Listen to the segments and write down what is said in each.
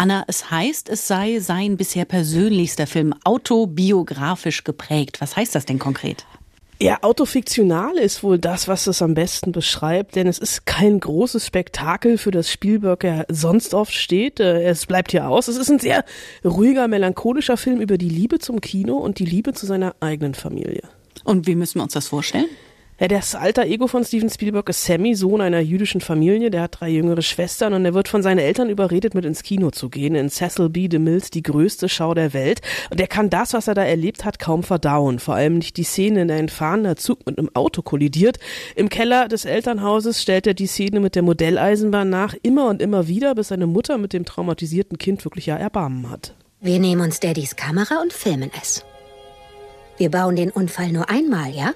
Anna, es heißt, es sei sein bisher persönlichster Film autobiografisch geprägt. Was heißt das denn konkret? Ja, autofiktional ist wohl das, was es am besten beschreibt, denn es ist kein großes Spektakel, für das Spielberg ja sonst oft steht. Äh, es bleibt hier aus. Es ist ein sehr ruhiger, melancholischer Film über die Liebe zum Kino und die Liebe zu seiner eigenen Familie. Und wie müssen wir uns das vorstellen? Ja, das alter Ego von Steven Spielberg ist Sammy, Sohn einer jüdischen Familie. Der hat drei jüngere Schwestern und er wird von seinen Eltern überredet, mit ins Kino zu gehen. In Cecil B. DeMills die größte Schau der Welt. Und er kann das, was er da erlebt hat, kaum verdauen. Vor allem nicht die Szene, in der ein fahrender Zug mit einem Auto kollidiert. Im Keller des Elternhauses stellt er die Szene mit der Modelleisenbahn nach, immer und immer wieder, bis seine Mutter mit dem traumatisierten Kind wirklich ja Erbarmen hat. Wir nehmen uns Daddys Kamera und filmen es. Wir bauen den Unfall nur einmal, ja?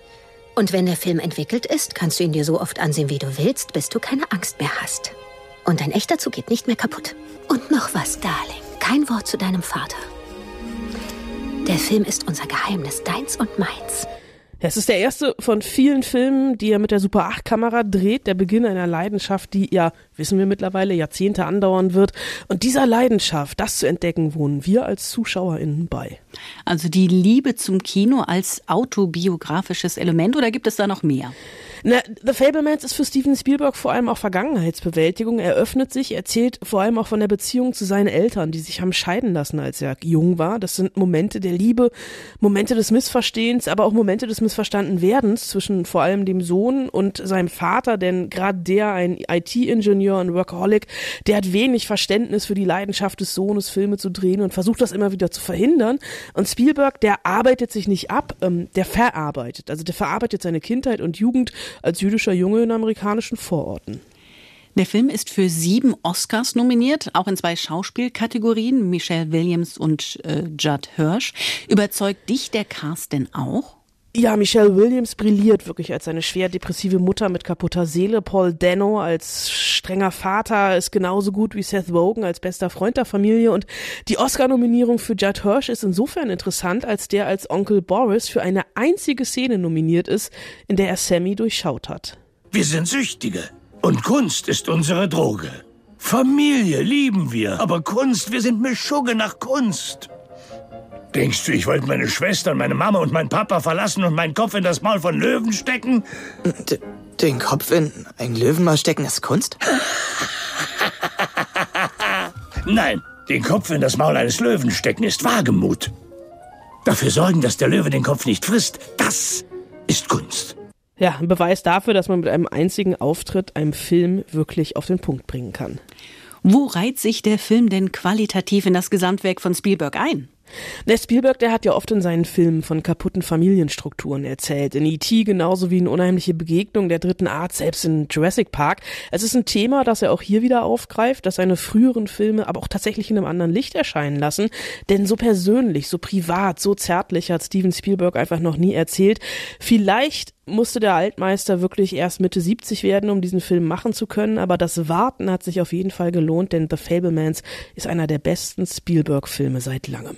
Und wenn der Film entwickelt ist, kannst du ihn dir so oft ansehen, wie du willst, bis du keine Angst mehr hast. Und dein echter Zug geht nicht mehr kaputt. Und noch was, Darling. Kein Wort zu deinem Vater. Der Film ist unser Geheimnis, deins und meins. Es ist der erste von vielen Filmen, die er mit der Super 8 Kamera dreht, der Beginn einer Leidenschaft, die ja, wissen wir mittlerweile, Jahrzehnte andauern wird. Und dieser Leidenschaft, das zu entdecken, wohnen wir als ZuschauerInnen bei. Also die Liebe zum Kino als autobiografisches Element oder gibt es da noch mehr? Na, The Fablemans ist für Steven Spielberg vor allem auch Vergangenheitsbewältigung. Er öffnet sich, erzählt vor allem auch von der Beziehung zu seinen Eltern, die sich haben scheiden lassen, als er jung war. Das sind Momente der Liebe, Momente des Missverstehens, aber auch Momente des Missverstandenwerdens zwischen vor allem dem Sohn und seinem Vater, denn gerade der, ein IT-Ingenieur und Workaholic, der hat wenig Verständnis für die Leidenschaft des Sohnes, Filme zu drehen und versucht das immer wieder zu verhindern. Und Spielberg, der arbeitet sich nicht ab, ähm, der verarbeitet. Also der verarbeitet seine Kindheit und Jugend als jüdischer Junge in amerikanischen Vororten. Der Film ist für sieben Oscars nominiert, auch in zwei Schauspielkategorien, Michelle Williams und äh, Judd Hirsch. Überzeugt dich der Cast denn auch? Ja, Michelle Williams brilliert wirklich als eine schwer depressive Mutter mit kaputter Seele. Paul Dano als strenger Vater ist genauso gut wie Seth Rogen als bester Freund der Familie. Und die Oscar-Nominierung für Judd Hirsch ist insofern interessant, als der als Onkel Boris für eine einzige Szene nominiert ist, in der er Sammy durchschaut hat. Wir sind Süchtige. Und Kunst ist unsere Droge. Familie lieben wir, aber Kunst, wir sind Mischugge nach Kunst. Denkst du, ich wollte meine Schwestern, meine Mama und meinen Papa verlassen und meinen Kopf in das Maul von Löwen stecken? D den Kopf in ein Löwenmaul stecken ist Kunst? Nein, den Kopf in das Maul eines Löwen stecken ist Wagemut. Dafür sorgen, dass der Löwe den Kopf nicht frisst, das ist Kunst. Ja, ein Beweis dafür, dass man mit einem einzigen Auftritt einem Film wirklich auf den Punkt bringen kann. Wo reiht sich der Film denn qualitativ in das Gesamtwerk von Spielberg ein? Der Spielberg, der hat ja oft in seinen Filmen von kaputten Familienstrukturen erzählt. In E.T. genauso wie in Unheimliche Begegnung der dritten Art, selbst in Jurassic Park. Es ist ein Thema, das er auch hier wieder aufgreift, dass seine früheren Filme aber auch tatsächlich in einem anderen Licht erscheinen lassen. Denn so persönlich, so privat, so zärtlich hat Steven Spielberg einfach noch nie erzählt. Vielleicht musste der Altmeister wirklich erst Mitte 70 werden, um diesen Film machen zu können, aber das Warten hat sich auf jeden Fall gelohnt, denn The Fablemans ist einer der besten Spielberg-Filme seit langem.